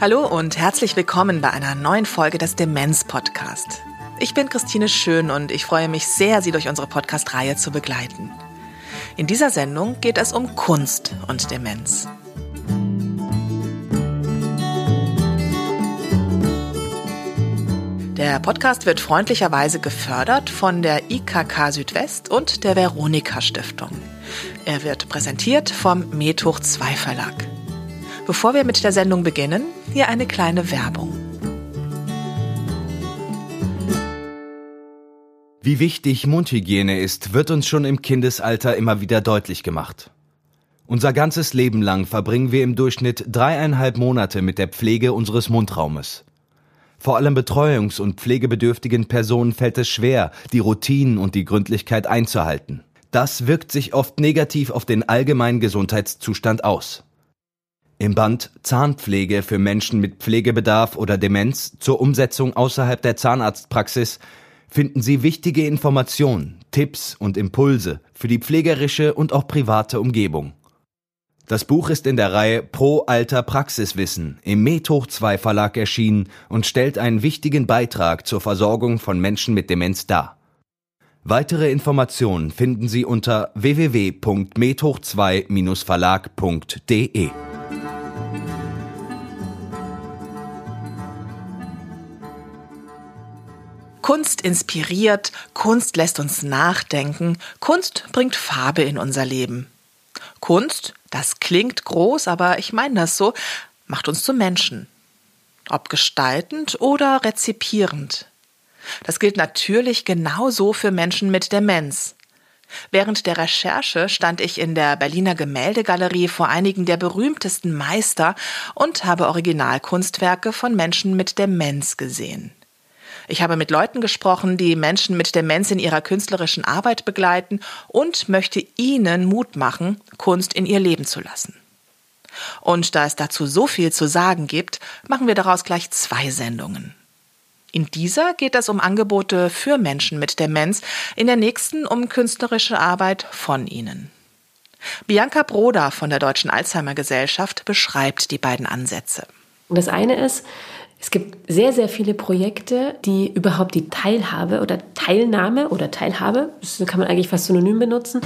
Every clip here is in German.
Hallo und herzlich willkommen bei einer neuen Folge des Demenz Podcast. Ich bin Christine Schön und ich freue mich sehr, Sie durch unsere Podcast-Reihe zu begleiten. In dieser Sendung geht es um Kunst und Demenz. Der Podcast wird freundlicherweise gefördert von der IKK Südwest und der Veronika Stiftung. Er wird präsentiert vom Methoch 2 Verlag. Bevor wir mit der Sendung beginnen, hier eine kleine Werbung. Wie wichtig Mundhygiene ist, wird uns schon im Kindesalter immer wieder deutlich gemacht. Unser ganzes Leben lang verbringen wir im Durchschnitt dreieinhalb Monate mit der Pflege unseres Mundraumes. Vor allem betreuungs- und pflegebedürftigen Personen fällt es schwer, die Routinen und die Gründlichkeit einzuhalten. Das wirkt sich oft negativ auf den allgemeinen Gesundheitszustand aus. Im Band Zahnpflege für Menschen mit Pflegebedarf oder Demenz zur Umsetzung außerhalb der Zahnarztpraxis finden Sie wichtige Informationen, Tipps und Impulse für die pflegerische und auch private Umgebung. Das Buch ist in der Reihe Pro Alter Praxiswissen im Methoch 2 Verlag erschienen und stellt einen wichtigen Beitrag zur Versorgung von Menschen mit Demenz dar. Weitere Informationen finden Sie unter www.methoch2-verlag.de. Kunst inspiriert, Kunst lässt uns nachdenken, Kunst bringt Farbe in unser Leben. Kunst, das klingt groß, aber ich meine das so, macht uns zu Menschen. Ob gestaltend oder rezipierend. Das gilt natürlich genauso für Menschen mit Demenz. Während der Recherche stand ich in der Berliner Gemäldegalerie vor einigen der berühmtesten Meister und habe Originalkunstwerke von Menschen mit Demenz gesehen. Ich habe mit Leuten gesprochen, die Menschen mit Demenz in ihrer künstlerischen Arbeit begleiten und möchte ihnen Mut machen, Kunst in ihr Leben zu lassen. Und da es dazu so viel zu sagen gibt, machen wir daraus gleich zwei Sendungen. In dieser geht es um Angebote für Menschen mit Demenz, in der nächsten um künstlerische Arbeit von ihnen. Bianca Broda von der Deutschen Alzheimer Gesellschaft beschreibt die beiden Ansätze. Das eine ist, es gibt sehr, sehr viele Projekte, die überhaupt die Teilhabe oder Teilnahme oder Teilhabe, das kann man eigentlich fast synonym benutzen,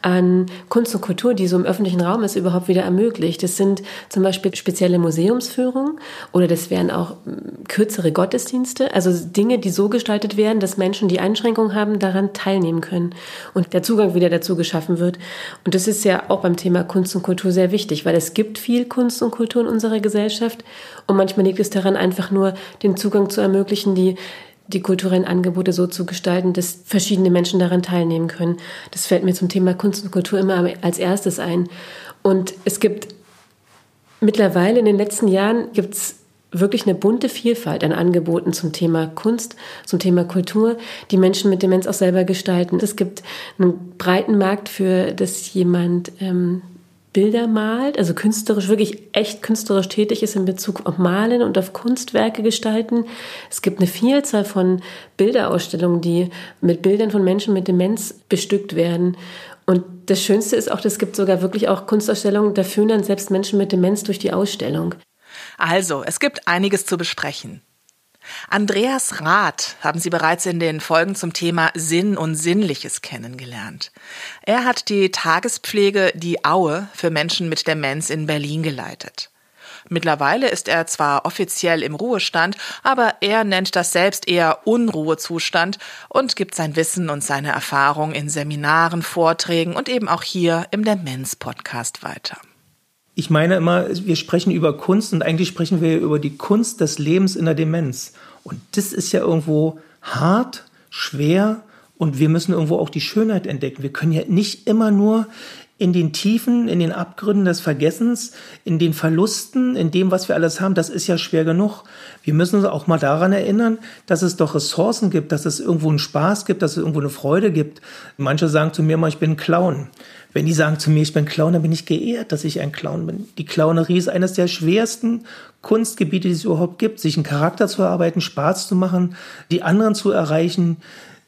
an Kunst und Kultur, die so im öffentlichen Raum ist, überhaupt wieder ermöglicht. Das sind zum Beispiel spezielle Museumsführungen oder das wären auch hm, kürzere Gottesdienste, also Dinge, die so gestaltet werden, dass Menschen, die Einschränkungen haben, daran teilnehmen können und der Zugang wieder dazu geschaffen wird. Und das ist ja auch beim Thema Kunst und Kultur sehr wichtig, weil es gibt viel Kunst und Kultur in unserer Gesellschaft und manchmal liegt es daran, einfach einfach nur den Zugang zu ermöglichen, die die kulturellen Angebote so zu gestalten, dass verschiedene Menschen daran teilnehmen können. Das fällt mir zum Thema Kunst und Kultur immer als erstes ein. Und es gibt mittlerweile in den letzten Jahren gibt es wirklich eine bunte Vielfalt an Angeboten zum Thema Kunst, zum Thema Kultur, die Menschen mit Demenz auch selber gestalten. Es gibt einen breiten Markt für, dass jemand ähm, Bilder malt, also künstlerisch, wirklich echt künstlerisch tätig ist in Bezug auf Malen und auf Kunstwerke gestalten. Es gibt eine Vielzahl von Bilderausstellungen, die mit Bildern von Menschen mit Demenz bestückt werden. Und das Schönste ist auch, es gibt sogar wirklich auch Kunstausstellungen, da führen dann selbst Menschen mit Demenz durch die Ausstellung. Also, es gibt einiges zu besprechen. Andreas Rath haben Sie bereits in den Folgen zum Thema Sinn und Sinnliches kennengelernt. Er hat die Tagespflege Die Aue für Menschen mit Demenz in Berlin geleitet. Mittlerweile ist er zwar offiziell im Ruhestand, aber er nennt das selbst eher Unruhezustand und gibt sein Wissen und seine Erfahrung in Seminaren, Vorträgen und eben auch hier im Demenz-Podcast weiter ich meine immer, wir sprechen über Kunst und eigentlich sprechen wir über die Kunst des Lebens in der Demenz. Und das ist ja irgendwo hart, schwer und wir müssen irgendwo auch die Schönheit entdecken. Wir können ja nicht immer nur in den Tiefen, in den Abgründen des Vergessens, in den Verlusten, in dem, was wir alles haben, das ist ja schwer genug. Wir müssen uns auch mal daran erinnern, dass es doch Ressourcen gibt, dass es irgendwo einen Spaß gibt, dass es irgendwo eine Freude gibt. Manche sagen zu mir mal, ich bin ein Clown. Wenn die sagen zu mir, ich bin Clown, dann bin ich geehrt, dass ich ein Clown bin. Die Clownerie ist eines der schwersten Kunstgebiete, die es überhaupt gibt, sich einen Charakter zu erarbeiten, Spaß zu machen, die anderen zu erreichen,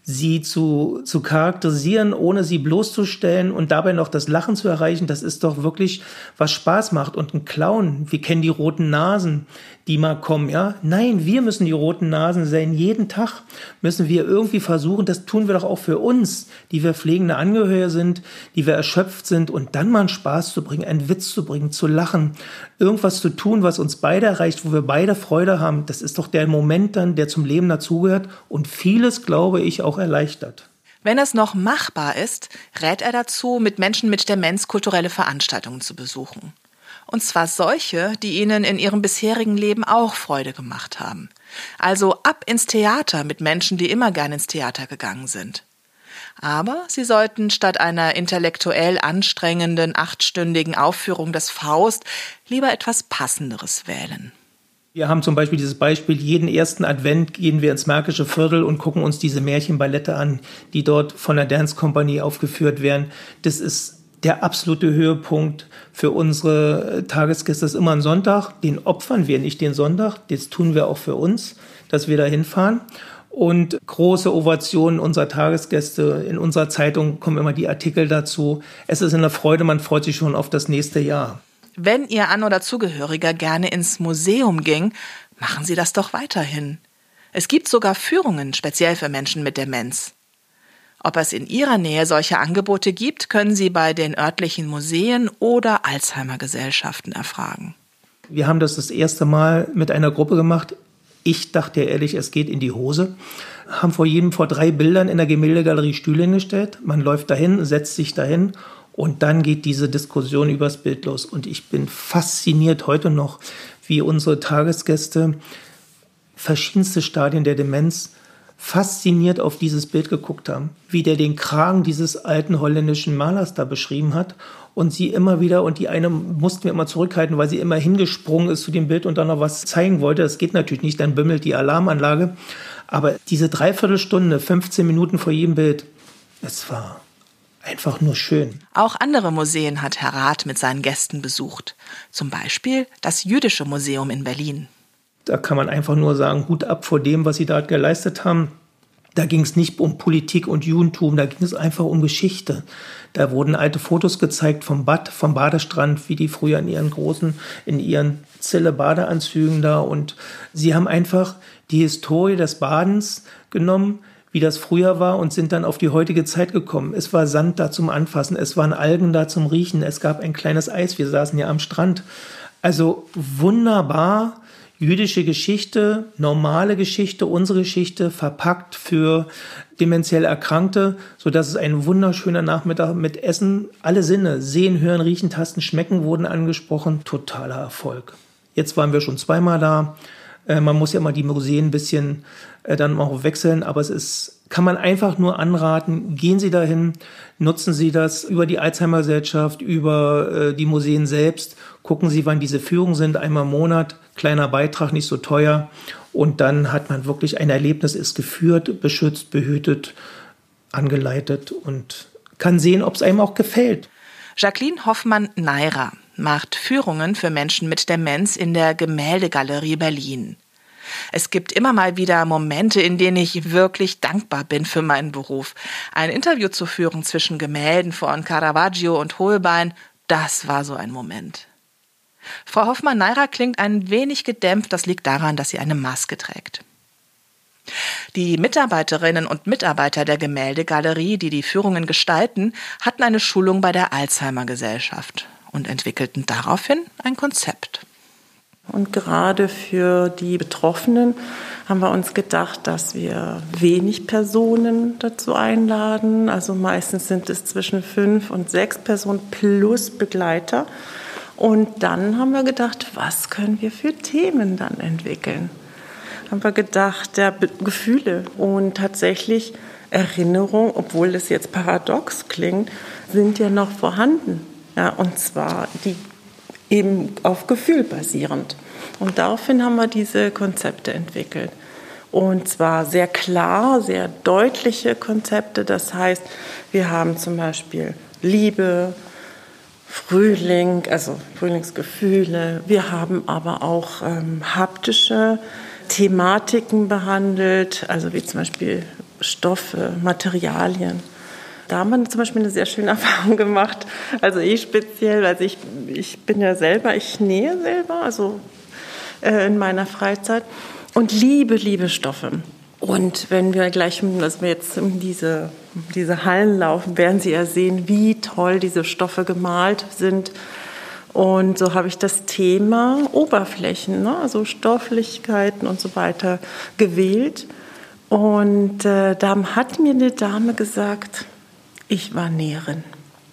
sie zu, zu charakterisieren, ohne sie bloßzustellen und dabei noch das Lachen zu erreichen, das ist doch wirklich, was Spaß macht. Und ein Clown, wir kennen die roten Nasen, die mal kommen, ja. Nein, wir müssen die roten Nasen sein. Jeden Tag müssen wir irgendwie versuchen, das tun wir doch auch für uns, die wir pflegende Angehörige sind, die wir erschöpft sind und dann mal einen Spaß zu bringen, einen Witz zu bringen, zu lachen, irgendwas zu tun, was uns beide erreicht, wo wir beide Freude haben. Das ist doch der Moment dann, der zum Leben dazugehört und vieles, glaube ich, auch erleichtert. Wenn es noch machbar ist, rät er dazu, mit Menschen mit Demenz kulturelle Veranstaltungen zu besuchen. Und zwar solche, die ihnen in ihrem bisherigen Leben auch Freude gemacht haben. Also ab ins Theater mit Menschen, die immer gern ins Theater gegangen sind. Aber sie sollten statt einer intellektuell anstrengenden achtstündigen Aufführung des Faust lieber etwas Passenderes wählen. Wir haben zum Beispiel dieses Beispiel, jeden ersten Advent gehen wir ins Märkische Viertel und gucken uns diese Märchenballette an, die dort von der Dance Company aufgeführt werden. Das ist der absolute Höhepunkt für unsere Tagesgäste ist immer ein Sonntag. Den opfern wir nicht den Sonntag, das tun wir auch für uns, dass wir da hinfahren. Und große Ovationen unserer Tagesgäste. In unserer Zeitung kommen immer die Artikel dazu. Es ist eine Freude, man freut sich schon auf das nächste Jahr. Wenn Ihr An- oder Zugehöriger gerne ins Museum ging, machen Sie das doch weiterhin. Es gibt sogar Führungen speziell für Menschen mit Demenz. Ob es in Ihrer Nähe solche Angebote gibt, können Sie bei den örtlichen Museen oder Alzheimer-Gesellschaften erfragen. Wir haben das das erste Mal mit einer Gruppe gemacht. Ich dachte ehrlich, es geht in die Hose. Haben vor jedem vor drei Bildern in der Gemäldegalerie Stühle hingestellt. Man läuft dahin, setzt sich dahin und dann geht diese Diskussion übers Bild los. Und ich bin fasziniert heute noch, wie unsere Tagesgäste verschiedenste Stadien der Demenz fasziniert auf dieses Bild geguckt haben, wie der den Kragen dieses alten holländischen Malers da beschrieben hat und sie immer wieder, und die eine mussten wir immer zurückhalten, weil sie immer hingesprungen ist zu dem Bild und dann noch was zeigen wollte. Das geht natürlich nicht, dann bimmelt die Alarmanlage. Aber diese Dreiviertelstunde, 15 Minuten vor jedem Bild, es war einfach nur schön. Auch andere Museen hat Herr Rath mit seinen Gästen besucht. Zum Beispiel das Jüdische Museum in Berlin. Da kann man einfach nur sagen, Hut ab vor dem, was sie dort geleistet haben. Da ging es nicht um Politik und Judentum, da ging es einfach um Geschichte. Da wurden alte Fotos gezeigt vom Bad, vom Badestrand, wie die früher in ihren großen, in ihren Zille-Badeanzügen da. Und sie haben einfach die Historie des Badens genommen, wie das früher war, und sind dann auf die heutige Zeit gekommen. Es war Sand da zum Anfassen, es waren Algen da zum Riechen, es gab ein kleines Eis, wir saßen ja am Strand. Also wunderbar jüdische Geschichte, normale Geschichte, unsere Geschichte verpackt für dementiell Erkrankte, so dass es ein wunderschöner Nachmittag mit Essen, alle Sinne, sehen, hören, riechen, tasten, schmecken wurden angesprochen, totaler Erfolg. Jetzt waren wir schon zweimal da. Äh, man muss ja immer die Museen ein bisschen äh, dann auch wechseln, aber es ist, kann man einfach nur anraten, gehen Sie dahin, nutzen Sie das über die Alzheimer-Gesellschaft, über äh, die Museen selbst, gucken Sie, wann diese Führungen sind, einmal im Monat, kleiner Beitrag, nicht so teuer und dann hat man wirklich ein Erlebnis, ist geführt, beschützt, behütet, angeleitet und kann sehen, ob es einem auch gefällt. Jacqueline Hoffmann-Neira macht Führungen für Menschen mit Demenz in der Gemäldegalerie Berlin. Es gibt immer mal wieder Momente, in denen ich wirklich dankbar bin für meinen Beruf. Ein Interview zu führen zwischen Gemälden von Caravaggio und Holbein, das war so ein Moment. Frau Hoffmann-Neira klingt ein wenig gedämpft, das liegt daran, dass sie eine Maske trägt. Die Mitarbeiterinnen und Mitarbeiter der Gemäldegalerie, die die Führungen gestalten, hatten eine Schulung bei der Alzheimer Gesellschaft und entwickelten daraufhin ein Konzept. Und gerade für die Betroffenen haben wir uns gedacht, dass wir wenig Personen dazu einladen. Also meistens sind es zwischen fünf und sechs Personen plus Begleiter. Und dann haben wir gedacht, was können wir für Themen dann entwickeln? haben wir gedacht, der Gefühle und tatsächlich Erinnerung, obwohl es jetzt paradox klingt, sind ja noch vorhanden. Ja, und zwar die eben auf Gefühl basierend. Und daraufhin haben wir diese Konzepte entwickelt. Und zwar sehr klar, sehr deutliche Konzepte. Das heißt, wir haben zum Beispiel Liebe, Frühling, also Frühlingsgefühle. Wir haben aber auch ähm, haptische Thematiken behandelt, also wie zum Beispiel Stoffe, Materialien. Da haben wir zum Beispiel eine sehr schöne Erfahrung gemacht. Also ich speziell, also ich, ich bin ja selber, ich nähe selber, also äh, in meiner Freizeit und liebe, liebe Stoffe. Und wenn wir gleich, dass wir jetzt in diese, diese Hallen laufen, werden Sie ja sehen, wie toll diese Stoffe gemalt sind. Und so habe ich das Thema Oberflächen, ne, also Stofflichkeiten und so weiter gewählt. Und äh, da hat mir eine Dame gesagt, ich war Näherin.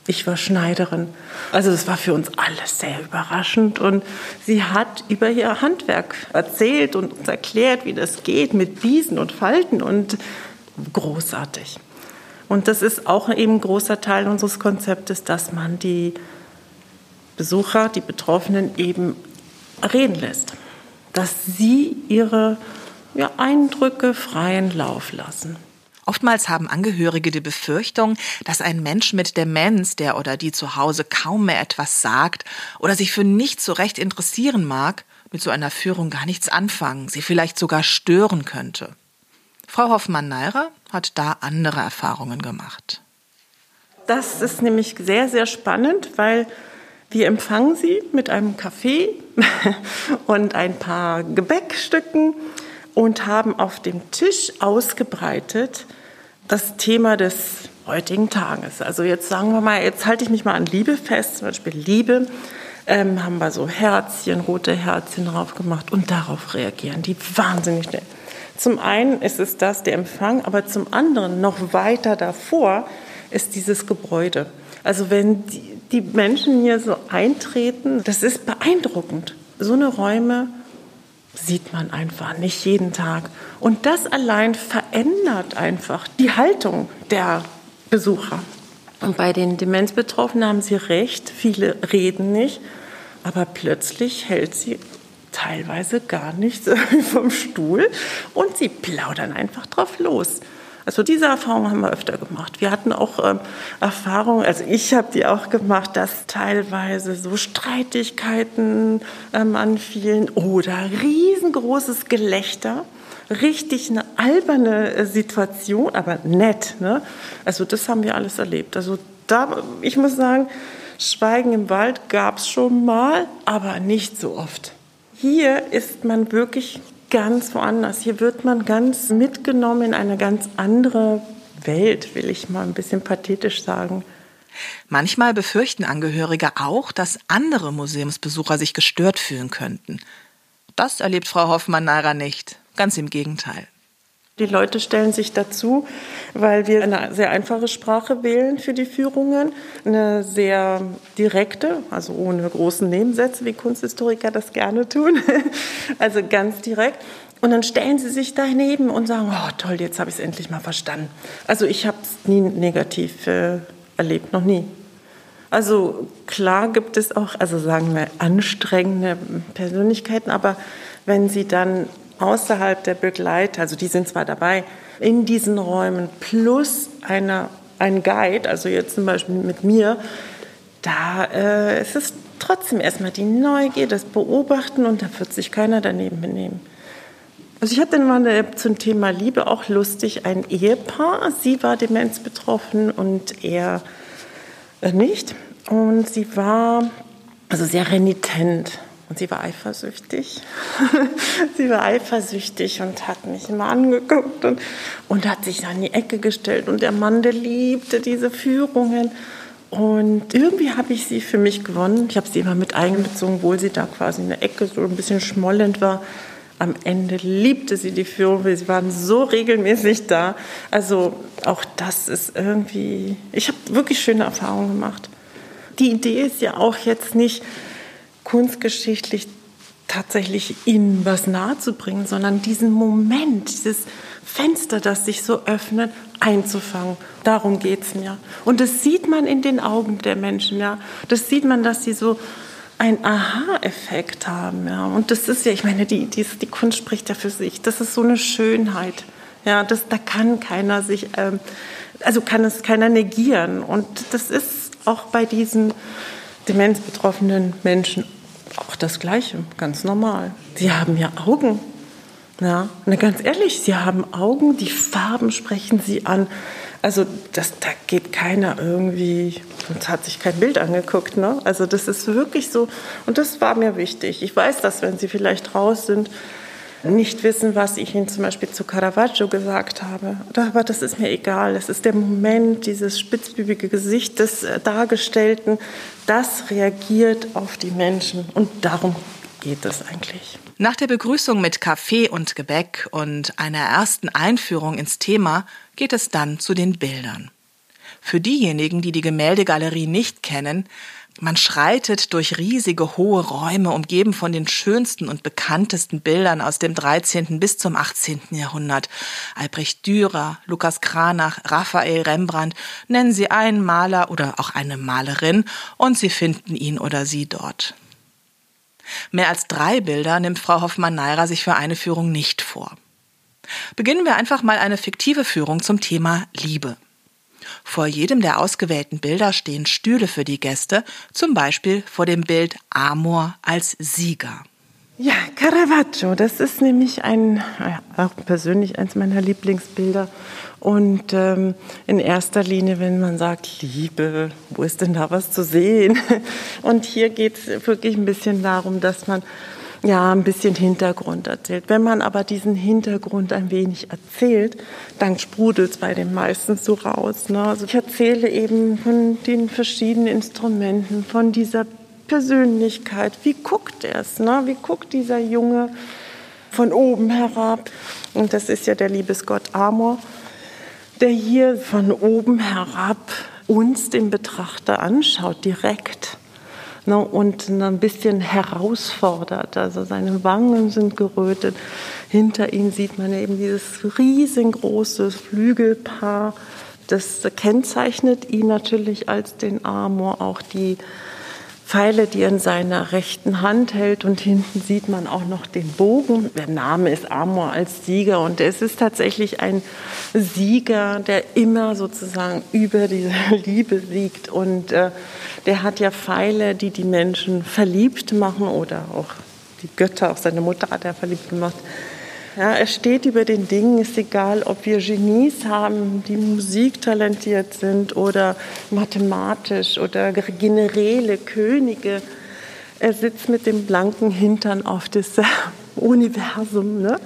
Ich war Schneiderin. Also das war für uns alles sehr überraschend. Und sie hat über ihr Handwerk erzählt und uns erklärt, wie das geht mit Biesen und Falten und großartig. Und das ist auch eben ein großer Teil unseres Konzeptes, dass man die Besucher, die Betroffenen eben reden lässt. Dass sie ihre ja, Eindrücke freien Lauf lassen. Oftmals haben Angehörige die Befürchtung, dass ein Mensch mit Demenz, der oder die zu Hause kaum mehr etwas sagt oder sich für nichts so recht interessieren mag, mit so einer Führung gar nichts anfangen, sie vielleicht sogar stören könnte. Frau Hoffmann-Neirer hat da andere Erfahrungen gemacht. Das ist nämlich sehr, sehr spannend, weil wir empfangen sie mit einem Kaffee und ein paar Gebäckstücken und haben auf dem Tisch ausgebreitet das Thema des heutigen Tages. Also jetzt sagen wir mal, jetzt halte ich mich mal an Liebe fest, zum Beispiel Liebe. Ähm, haben wir so Herzchen, rote Herzchen drauf gemacht und darauf reagieren die wahnsinnig schnell. Zum einen ist es das, der Empfang, aber zum anderen noch weiter davor ist dieses Gebäude. Also wenn die, die Menschen hier so eintreten, das ist beeindruckend. So eine Räume sieht man einfach nicht jeden Tag. Und das allein verändert einfach die Haltung der Besucher. Und bei den Demenzbetroffenen haben Sie recht, viele reden nicht, aber plötzlich hält sie teilweise gar nichts vom Stuhl und sie plaudern einfach drauf los. Also diese Erfahrung haben wir öfter gemacht. Wir hatten auch ähm, Erfahrungen, also ich habe die auch gemacht, dass teilweise so Streitigkeiten ähm, anfielen oder riesengroßes Gelächter. Richtig eine alberne äh, Situation, aber nett. Ne? Also das haben wir alles erlebt. Also da, ich muss sagen, Schweigen im Wald gab es schon mal, aber nicht so oft. Hier ist man wirklich ganz woanders. Hier wird man ganz mitgenommen in eine ganz andere Welt, will ich mal ein bisschen pathetisch sagen. Manchmal befürchten Angehörige auch, dass andere Museumsbesucher sich gestört fühlen könnten. Das erlebt Frau Hoffmann-Naira nicht. Ganz im Gegenteil. Die Leute stellen sich dazu, weil wir eine sehr einfache Sprache wählen für die Führungen, eine sehr direkte, also ohne großen Nebensätze, wie Kunsthistoriker das gerne tun, also ganz direkt. Und dann stellen sie sich daneben und sagen, oh toll, jetzt habe ich es endlich mal verstanden. Also ich habe es nie negativ äh, erlebt, noch nie. Also klar gibt es auch, also sagen wir, anstrengende Persönlichkeiten, aber wenn sie dann außerhalb der Begleiter, also die sind zwar dabei, in diesen Räumen plus einer, ein Guide, also jetzt zum Beispiel mit mir, da äh, ist es trotzdem erstmal die Neugier, das Beobachten und da wird sich keiner daneben benehmen. Also ich hatte mal eine, zum Thema Liebe auch lustig ein Ehepaar. Sie war demenzbetroffen und er äh, nicht. Und sie war also sehr renitent. Und sie war eifersüchtig. sie war eifersüchtig und hat mich immer angeguckt und, und hat sich an die Ecke gestellt. Und der Mann, der liebte diese Führungen. Und irgendwie habe ich sie für mich gewonnen. Ich habe sie immer mit einbezogen, obwohl sie da quasi in der Ecke so ein bisschen schmollend war. Am Ende liebte sie die Führung, sie waren so regelmäßig da. Also auch das ist irgendwie, ich habe wirklich schöne Erfahrungen gemacht. Die Idee ist ja auch jetzt nicht, kunstgeschichtlich tatsächlich ihnen was nahezubringen, sondern diesen Moment, dieses Fenster, das sich so öffnet, einzufangen. Darum geht es mir. Und das sieht man in den Augen der Menschen, ja. Das sieht man, dass sie so einen Aha-Effekt haben, ja. Und das ist ja, ich meine, die, die, die Kunst spricht ja für sich. Das ist so eine Schönheit. Ja, das, da kann keiner sich, ähm, also kann es keiner negieren. Und das ist auch bei diesen demenzbetroffenen Menschen auch das Gleiche, ganz normal. Sie haben ja Augen. Ja, und ganz ehrlich, sie haben Augen, die Farben sprechen sie an. Also das, da geht keiner irgendwie, sonst hat sich kein Bild angeguckt. Ne? Also das ist wirklich so, und das war mir wichtig. Ich weiß, dass wenn sie vielleicht raus sind, nicht wissen, was ich ihnen zum Beispiel zu Caravaggio gesagt habe. Aber das ist mir egal. Es ist der Moment, dieses spitzbübige Gesicht des äh, Dargestellten, das reagiert auf die Menschen. Und darum geht es eigentlich. Nach der Begrüßung mit Kaffee und Gebäck und einer ersten Einführung ins Thema geht es dann zu den Bildern. Für diejenigen, die die Gemäldegalerie nicht kennen, man schreitet durch riesige hohe Räume, umgeben von den schönsten und bekanntesten Bildern aus dem 13. bis zum 18. Jahrhundert. Albrecht Dürer, Lukas Kranach, Raphael Rembrandt, nennen Sie einen Maler oder auch eine Malerin und Sie finden ihn oder sie dort. Mehr als drei Bilder nimmt Frau Hoffmann-Naira sich für eine Führung nicht vor. Beginnen wir einfach mal eine fiktive Führung zum Thema Liebe. Vor jedem der ausgewählten Bilder stehen Stühle für die Gäste, zum Beispiel vor dem Bild Amor als Sieger. Ja, Caravaggio, das ist nämlich ein, auch persönlich eins meiner Lieblingsbilder. Und ähm, in erster Linie, wenn man sagt, Liebe, wo ist denn da was zu sehen? Und hier geht es wirklich ein bisschen darum, dass man ja, ein bisschen Hintergrund erzählt. Wenn man aber diesen Hintergrund ein wenig erzählt, dann sprudelt es bei den meisten so raus. Ne? Also ich erzähle eben von den verschiedenen Instrumenten, von dieser Persönlichkeit. Wie guckt er es? Ne? Wie guckt dieser Junge von oben herab? Und das ist ja der Liebesgott Amor, der hier von oben herab uns, den Betrachter, anschaut, direkt ne, und ein bisschen herausfordert. Also seine Wangen sind gerötet. Hinter ihm sieht man eben dieses riesengroße Flügelpaar. Das kennzeichnet ihn natürlich als den Amor, auch die Pfeile, die er in seiner rechten Hand hält. Und hinten sieht man auch noch den Bogen. Der Name ist Amor als Sieger. Und es ist tatsächlich ein Sieger, der immer sozusagen über diese Liebe siegt. Und äh, der hat ja Pfeile, die die Menschen verliebt machen oder auch die Götter, auch seine Mutter hat er verliebt gemacht. Ja, er steht über den Dingen, ist egal, ob wir Genies haben, die musiktalentiert sind oder mathematisch oder Generäle, Könige. Er sitzt mit dem blanken Hintern auf das Universum. Ne?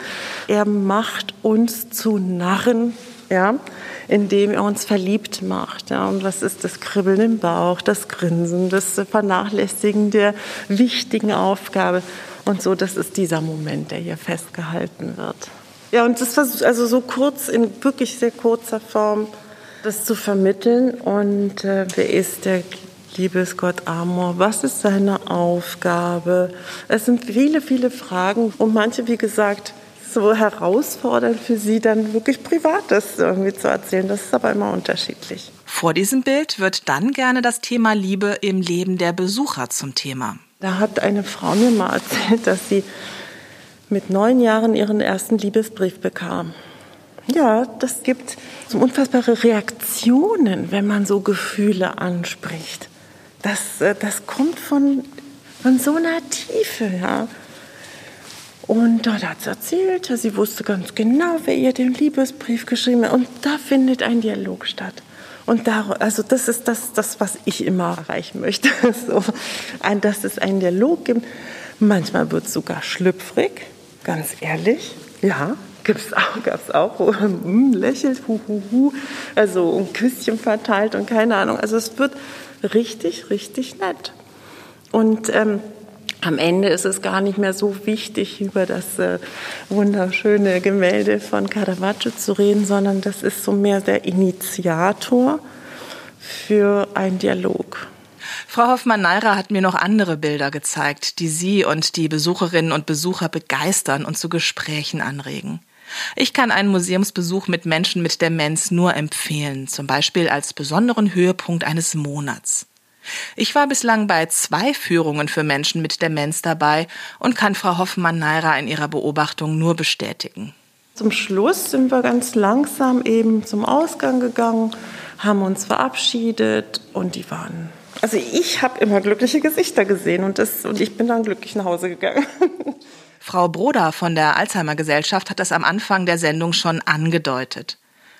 Er macht uns zu Narren, ja, indem er uns verliebt macht. Ja. Und was ist das Kribbeln im Bauch, das Grinsen, das Vernachlässigen der wichtigen Aufgabe. Und so, das ist dieser Moment, der hier festgehalten wird. Ja, und das war also so kurz, in wirklich sehr kurzer Form, das zu vermitteln. Und äh, wer ist der Liebesgott Amor? Was ist seine Aufgabe? Es sind viele, viele Fragen und manche, wie gesagt, so herausfordernd für sie, dann wirklich Privates irgendwie zu erzählen. Das ist aber immer unterschiedlich. Vor diesem Bild wird dann gerne das Thema Liebe im Leben der Besucher zum Thema. Da hat eine Frau mir mal erzählt, dass sie mit neun Jahren ihren ersten Liebesbrief bekam. Ja, das gibt so unfassbare Reaktionen, wenn man so Gefühle anspricht. Das, äh, das kommt von, von so einer Tiefe, ja. Und dort hat sie erzählt, sie wusste ganz genau, wer ihr den Liebesbrief geschrieben hat. Und da findet ein Dialog statt. Und da, also das ist das, das, was ich immer erreichen möchte. So, dass es einen Dialog gibt. Manchmal wird es sogar schlüpfrig, ganz ehrlich. Ja, gibt's auch, gab's auch, hm, lächelt, hu, hu, hu, also ein Küsschen verteilt und keine Ahnung. Also es wird richtig, richtig nett. Und ähm, am Ende ist es gar nicht mehr so wichtig, über das äh, wunderschöne Gemälde von Caravaggio zu reden, sondern das ist so mehr der Initiator für einen Dialog. Frau Hoffmann-Naira hat mir noch andere Bilder gezeigt, die Sie und die Besucherinnen und Besucher begeistern und zu Gesprächen anregen. Ich kann einen Museumsbesuch mit Menschen mit Demenz nur empfehlen, zum Beispiel als besonderen Höhepunkt eines Monats. Ich war bislang bei zwei Führungen für Menschen mit Demenz dabei und kann Frau Hoffmann-Naira in ihrer Beobachtung nur bestätigen. Zum Schluss sind wir ganz langsam eben zum Ausgang gegangen, haben uns verabschiedet und die waren. Also ich habe immer glückliche Gesichter gesehen und, das, und ich bin dann glücklich nach Hause gegangen. Frau Broder von der Alzheimer Gesellschaft hat das am Anfang der Sendung schon angedeutet.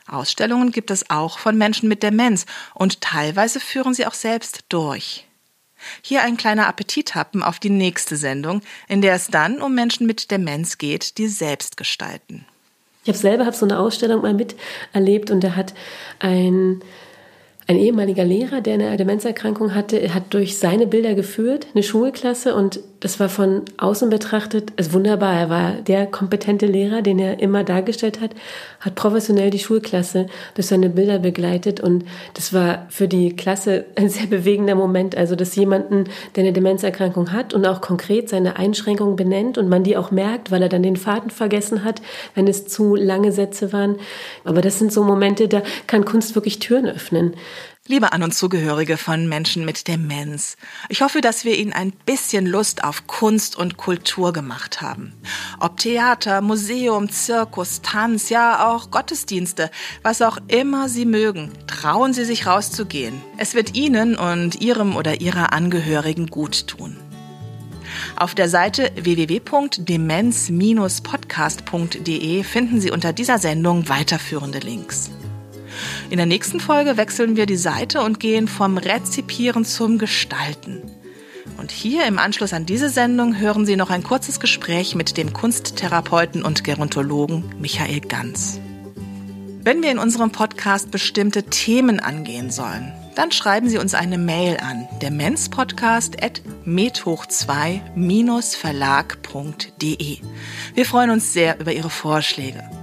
Ausstellungen gibt es auch von Menschen mit Demenz und teilweise führen sie auch selbst durch. Hier ein kleiner Appetithappen auf die nächste Sendung, in der es dann um Menschen mit Demenz geht, die selbst gestalten. Ich habe selber hab so eine Ausstellung mal miterlebt und da hat ein ein ehemaliger Lehrer, der eine Demenzerkrankung hatte, hat durch seine Bilder geführt, eine Schulklasse und das war von außen betrachtet ist wunderbar. Er war der kompetente Lehrer, den er immer dargestellt hat, hat professionell die Schulklasse durch seine Bilder begleitet und das war für die Klasse ein sehr bewegender Moment. Also, dass jemanden, der eine Demenzerkrankung hat und auch konkret seine Einschränkungen benennt und man die auch merkt, weil er dann den Faden vergessen hat, wenn es zu lange Sätze waren. Aber das sind so Momente, da kann Kunst wirklich Türen öffnen. Liebe An- und Zugehörige von Menschen mit Demenz, ich hoffe, dass wir Ihnen ein bisschen Lust auf Kunst und Kultur gemacht haben. Ob Theater, Museum, Zirkus, Tanz, ja auch Gottesdienste, was auch immer Sie mögen, trauen Sie sich rauszugehen. Es wird Ihnen und Ihrem oder Ihrer Angehörigen gut tun. Auf der Seite www.demenz-podcast.de finden Sie unter dieser Sendung weiterführende Links. In der nächsten Folge wechseln wir die Seite und gehen vom Rezipieren zum Gestalten. Und hier im Anschluss an diese Sendung hören Sie noch ein kurzes Gespräch mit dem Kunsttherapeuten und Gerontologen Michael Ganz. Wenn wir in unserem Podcast bestimmte Themen angehen sollen, dann schreiben Sie uns eine Mail an demenzpodcast.medhoch2-verlag.de. Wir freuen uns sehr über Ihre Vorschläge.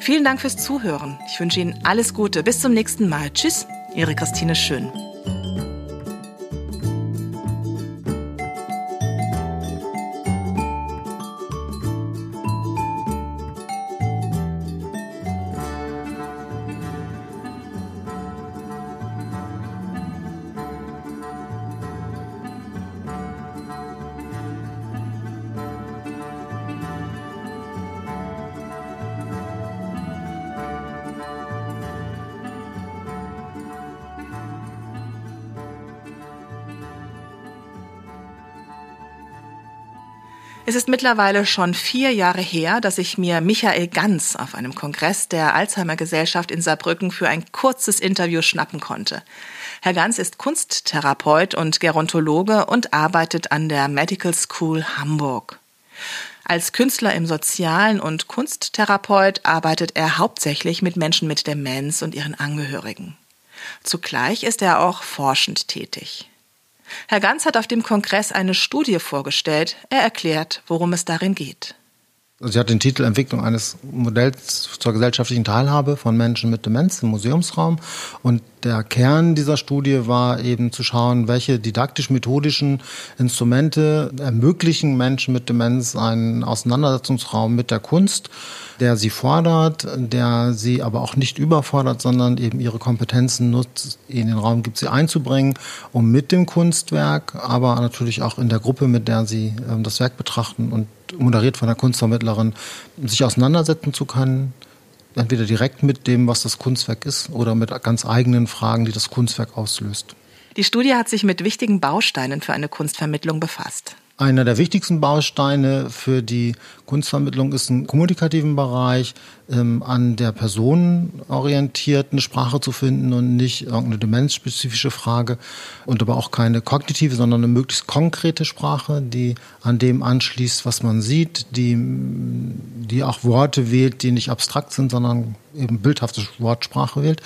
Vielen Dank fürs Zuhören. Ich wünsche Ihnen alles Gute. Bis zum nächsten Mal. Tschüss, Ihre Christine Schön. Es ist mittlerweile schon vier Jahre her, dass ich mir Michael Ganz auf einem Kongress der Alzheimer Gesellschaft in Saarbrücken für ein kurzes Interview schnappen konnte. Herr Ganz ist Kunsttherapeut und Gerontologe und arbeitet an der Medical School Hamburg. Als Künstler im Sozialen und Kunsttherapeut arbeitet er hauptsächlich mit Menschen mit Demenz und ihren Angehörigen. Zugleich ist er auch forschend tätig. Herr Ganz hat auf dem Kongress eine Studie vorgestellt. Er erklärt, worum es darin geht. Sie hat den Titel Entwicklung eines Modells zur gesellschaftlichen Teilhabe von Menschen mit Demenz im Museumsraum. Und der Kern dieser Studie war eben zu schauen, welche didaktisch-methodischen Instrumente ermöglichen Menschen mit Demenz einen Auseinandersetzungsraum mit der Kunst der sie fordert, der sie aber auch nicht überfordert, sondern eben ihre Kompetenzen nutzt, in den Raum gibt, sie einzubringen, um mit dem Kunstwerk, aber natürlich auch in der Gruppe, mit der sie äh, das Werk betrachten und moderiert von der Kunstvermittlerin, sich auseinandersetzen zu können, entweder direkt mit dem, was das Kunstwerk ist, oder mit ganz eigenen Fragen, die das Kunstwerk auslöst. Die Studie hat sich mit wichtigen Bausteinen für eine Kunstvermittlung befasst. Einer der wichtigsten Bausteine für die Kunstvermittlung ist im kommunikativen Bereich ähm, an der Person orientiert eine Sprache zu finden und nicht irgendeine demenzspezifische Frage und aber auch keine kognitive, sondern eine möglichst konkrete Sprache, die an dem anschließt, was man sieht, die, die auch Worte wählt, die nicht abstrakt sind, sondern eben bildhafte Wortsprache wählt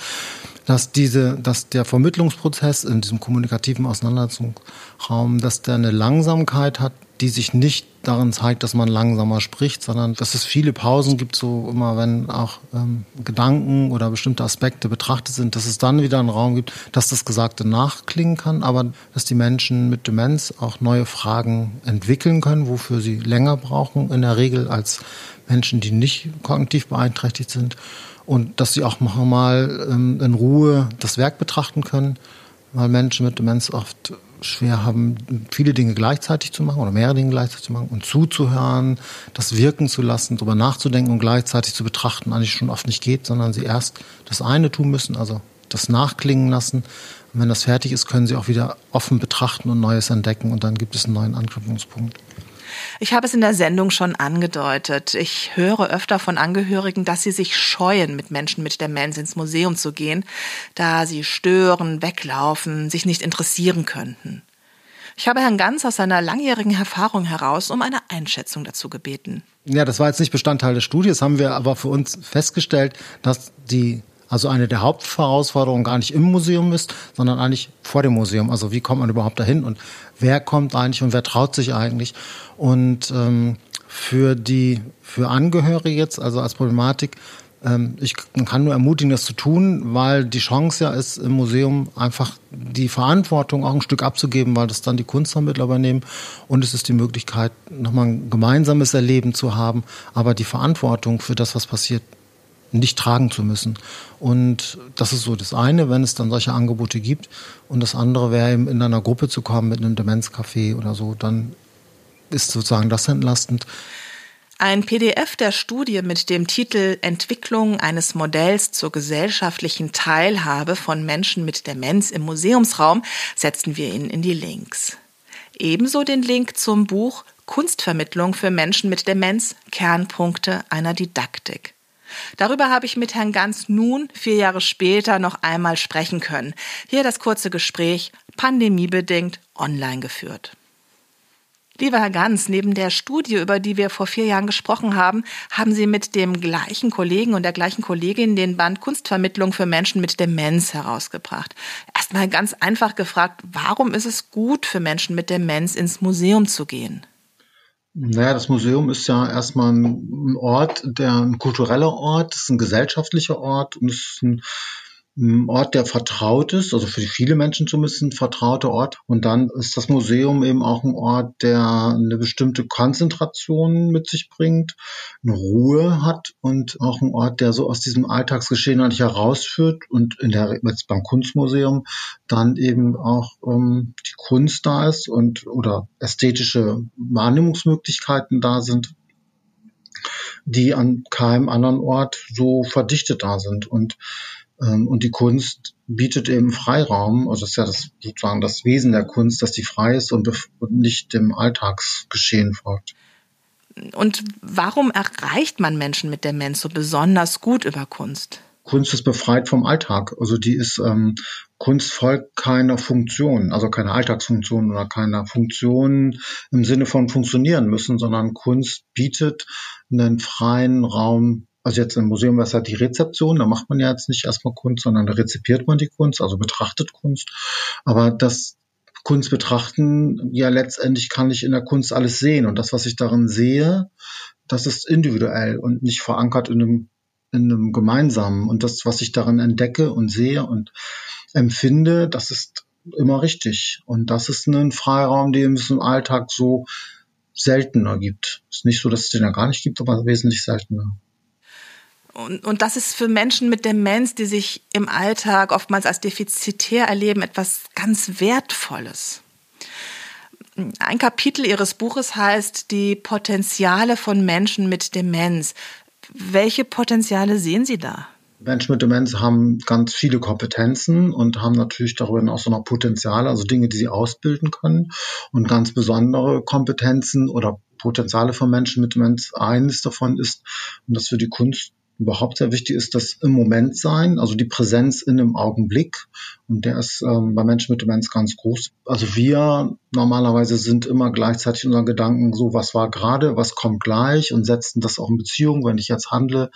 dass diese, dass der Vermittlungsprozess in diesem kommunikativen Auseinandersetzungsraum, dass der eine Langsamkeit hat, die sich nicht darin zeigt, dass man langsamer spricht, sondern dass es viele Pausen gibt, so immer wenn auch ähm, Gedanken oder bestimmte Aspekte betrachtet sind, dass es dann wieder einen Raum gibt, dass das Gesagte nachklingen kann, aber dass die Menschen mit Demenz auch neue Fragen entwickeln können, wofür sie länger brauchen in der Regel als Menschen, die nicht kognitiv beeinträchtigt sind und dass sie auch mal ähm, in Ruhe das Werk betrachten können, weil Menschen mit Demenz oft schwer haben, viele Dinge gleichzeitig zu machen oder mehrere Dinge gleichzeitig zu machen und zuzuhören, das wirken zu lassen, darüber nachzudenken und gleichzeitig zu betrachten, eigentlich schon oft nicht geht, sondern sie erst das eine tun müssen, also das nachklingen lassen. Und wenn das fertig ist, können sie auch wieder offen betrachten und Neues entdecken und dann gibt es einen neuen Anknüpfungspunkt. Ich habe es in der Sendung schon angedeutet. Ich höre öfter von Angehörigen, dass sie sich scheuen, mit Menschen mit Demenz ins Museum zu gehen, da sie stören, weglaufen, sich nicht interessieren könnten. Ich habe Herrn Ganz aus seiner langjährigen Erfahrung heraus um eine Einschätzung dazu gebeten. Ja, das war jetzt nicht Bestandteil des Studies, haben wir aber für uns festgestellt, dass die also eine der Hauptherausforderungen gar nicht im Museum ist, sondern eigentlich vor dem Museum. Also wie kommt man überhaupt dahin und wer kommt eigentlich und wer traut sich eigentlich? Und ähm, für die für Angehörige jetzt, also als Problematik, ähm, ich kann nur ermutigen, das zu tun, weil die Chance ja ist, im Museum einfach die Verantwortung auch ein Stück abzugeben, weil das dann die Kunstvermittler übernehmen und es ist die Möglichkeit, nochmal ein gemeinsames Erleben zu haben, aber die Verantwortung für das, was passiert, nicht tragen zu müssen. Und das ist so das eine, wenn es dann solche Angebote gibt. Und das andere wäre eben in einer Gruppe zu kommen mit einem Demenzcafé oder so, dann ist sozusagen das entlastend. Ein PDF der Studie mit dem Titel Entwicklung eines Modells zur gesellschaftlichen Teilhabe von Menschen mit Demenz im Museumsraum setzen wir Ihnen in die Links. Ebenso den Link zum Buch Kunstvermittlung für Menschen mit Demenz Kernpunkte einer Didaktik. Darüber habe ich mit Herrn Ganz nun, vier Jahre später, noch einmal sprechen können. Hier das kurze Gespräch, pandemiebedingt, online geführt. Lieber Herr Ganz, neben der Studie, über die wir vor vier Jahren gesprochen haben, haben Sie mit dem gleichen Kollegen und der gleichen Kollegin den Band Kunstvermittlung für Menschen mit Demenz herausgebracht. Erstmal ganz einfach gefragt, warum ist es gut für Menschen mit Demenz ins Museum zu gehen? Naja, das Museum ist ja erstmal ein Ort, der ein kultureller Ort, ist ein gesellschaftlicher Ort und ist ein Ort, der vertraut ist, also für viele Menschen zumindest ein vertrauter Ort. Und dann ist das Museum eben auch ein Ort, der eine bestimmte Konzentration mit sich bringt, eine Ruhe hat und auch ein Ort, der so aus diesem Alltagsgeschehen eigentlich herausführt und in der, jetzt beim Kunstmuseum dann eben auch ähm, die Kunst da ist und oder ästhetische Wahrnehmungsmöglichkeiten da sind die an keinem anderen Ort so verdichtet da sind. Und und die Kunst bietet eben Freiraum. Also das ist ja das, sozusagen das Wesen der Kunst, dass die frei ist und nicht dem Alltagsgeschehen folgt. Und warum erreicht man Menschen mit Demenz so besonders gut über Kunst? Kunst ist befreit vom Alltag. Also die ist ähm, Kunst folgt keiner Funktion, also keiner Alltagsfunktion oder keiner Funktion im Sinne von funktionieren müssen, sondern Kunst bietet einen freien Raum also jetzt im Museum wäre es halt die Rezeption, da macht man ja jetzt nicht erstmal Kunst, sondern da rezipiert man die Kunst, also betrachtet Kunst. Aber das Kunst betrachten, ja letztendlich kann ich in der Kunst alles sehen und das, was ich darin sehe, das ist individuell und nicht verankert in einem, in einem gemeinsamen. Und das, was ich darin entdecke und sehe und empfinde, das ist immer richtig. Und das ist ein Freiraum, den es im Alltag so seltener gibt. Ist nicht so, dass es den ja gar nicht gibt, aber wesentlich seltener. Und, und das ist für Menschen mit Demenz, die sich im Alltag oftmals als defizitär erleben, etwas ganz Wertvolles. Ein Kapitel Ihres Buches heißt Die Potenziale von Menschen mit Demenz. Welche Potenziale sehen Sie da? Menschen mit Demenz haben ganz viele Kompetenzen und haben natürlich darüber hinaus auch noch Potenziale, also Dinge, die sie ausbilden können und ganz besondere Kompetenzen oder Potenziale von Menschen mit Demenz. Eines davon ist, und das für die Kunst überhaupt sehr wichtig ist das im Moment sein, also die Präsenz in dem Augenblick. Und der ist ähm, bei Menschen mit Demenz ganz groß. Also wir normalerweise sind immer gleichzeitig in unseren Gedanken so, was war gerade, was kommt gleich und setzen das auch in Beziehung. Wenn ich jetzt handle,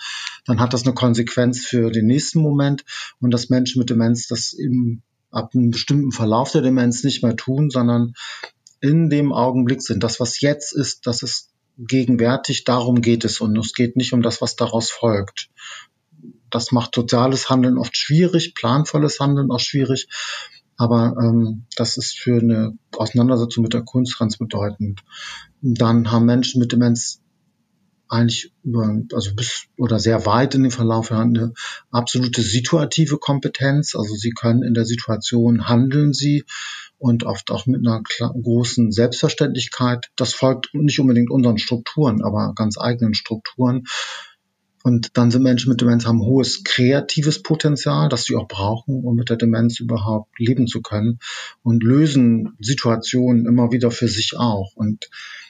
dann hat das eine Konsequenz für den nächsten Moment. Und dass Menschen mit Demenz das eben ab einem bestimmten Verlauf der Demenz nicht mehr tun, sondern in dem Augenblick sind. Das, was jetzt ist, das ist gegenwärtig, darum geht es. Und es geht nicht um das, was daraus folgt. Das macht soziales Handeln oft schwierig, planvolles Handeln auch schwierig. Aber ähm, das ist für eine Auseinandersetzung mit der Kunst ganz bedeutend. Dann haben Menschen mit Demenz eigentlich über, also bis oder sehr weit in dem Verlauf eine absolute situative Kompetenz. Also sie können in der Situation handeln sie und oft auch mit einer großen Selbstverständlichkeit. Das folgt nicht unbedingt unseren Strukturen, aber ganz eigenen Strukturen. Und dann sind Menschen mit Demenz haben hohes kreatives Potenzial, das sie auch brauchen, um mit der Demenz überhaupt leben zu können und lösen Situationen immer wieder für sich auch. Und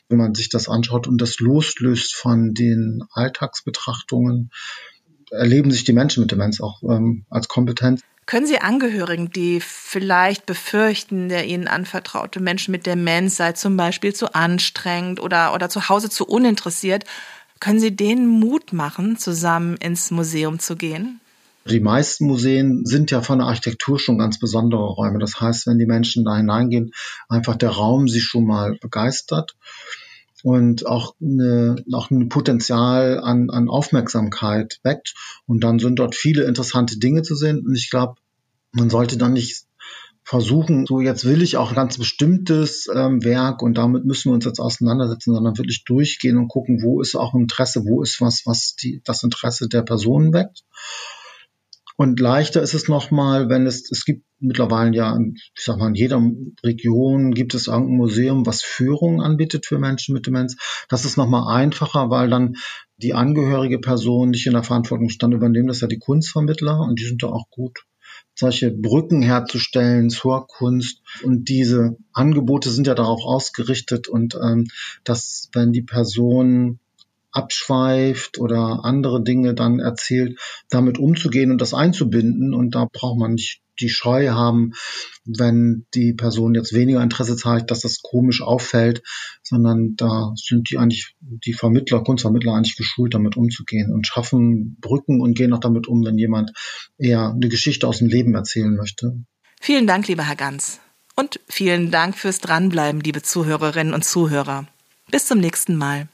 wenn man sich das anschaut und das loslöst von den Alltagsbetrachtungen, erleben sich die Menschen mit Demenz auch ähm, als Kompetenz. Können Sie Angehörigen, die vielleicht befürchten, der ihnen anvertraute Mensch mit Demenz sei zum Beispiel zu anstrengend oder, oder zu Hause zu uninteressiert, können Sie denen Mut machen, zusammen ins Museum zu gehen? Die meisten Museen sind ja von der Architektur schon ganz besondere Räume. Das heißt, wenn die Menschen da hineingehen, einfach der Raum sie schon mal begeistert und auch, eine, auch ein Potenzial an, an Aufmerksamkeit weckt. Und dann sind dort viele interessante Dinge zu sehen. Und ich glaube, man sollte dann nicht versuchen, so jetzt will ich auch ganz bestimmtes ähm, Werk und damit müssen wir uns jetzt auseinandersetzen, sondern wirklich durchgehen und gucken, wo ist auch Interesse, wo ist was, was die, das Interesse der Personen weckt. Und leichter ist es nochmal, wenn es, es gibt mittlerweile ja, ich sag mal, in jeder Region gibt es irgendein Museum, was Führung anbietet für Menschen mit Demenz. Das ist nochmal einfacher, weil dann die angehörige Person nicht in der Verantwortung stand übernehmen. Das ja die Kunstvermittler und die sind da auch gut solche Brücken herzustellen zur Kunst. Und diese Angebote sind ja darauf ausgerichtet und ähm, dass wenn die Person abschweift oder andere Dinge dann erzählt, damit umzugehen und das einzubinden. Und da braucht man nicht die Scheu haben, wenn die Person jetzt weniger Interesse zeigt, dass das komisch auffällt, sondern da sind die eigentlich, die Vermittler, Kunstvermittler eigentlich geschult, damit umzugehen und schaffen Brücken und gehen auch damit um, wenn jemand eher eine Geschichte aus dem Leben erzählen möchte. Vielen Dank, lieber Herr Ganz. Und vielen Dank fürs Dranbleiben, liebe Zuhörerinnen und Zuhörer. Bis zum nächsten Mal.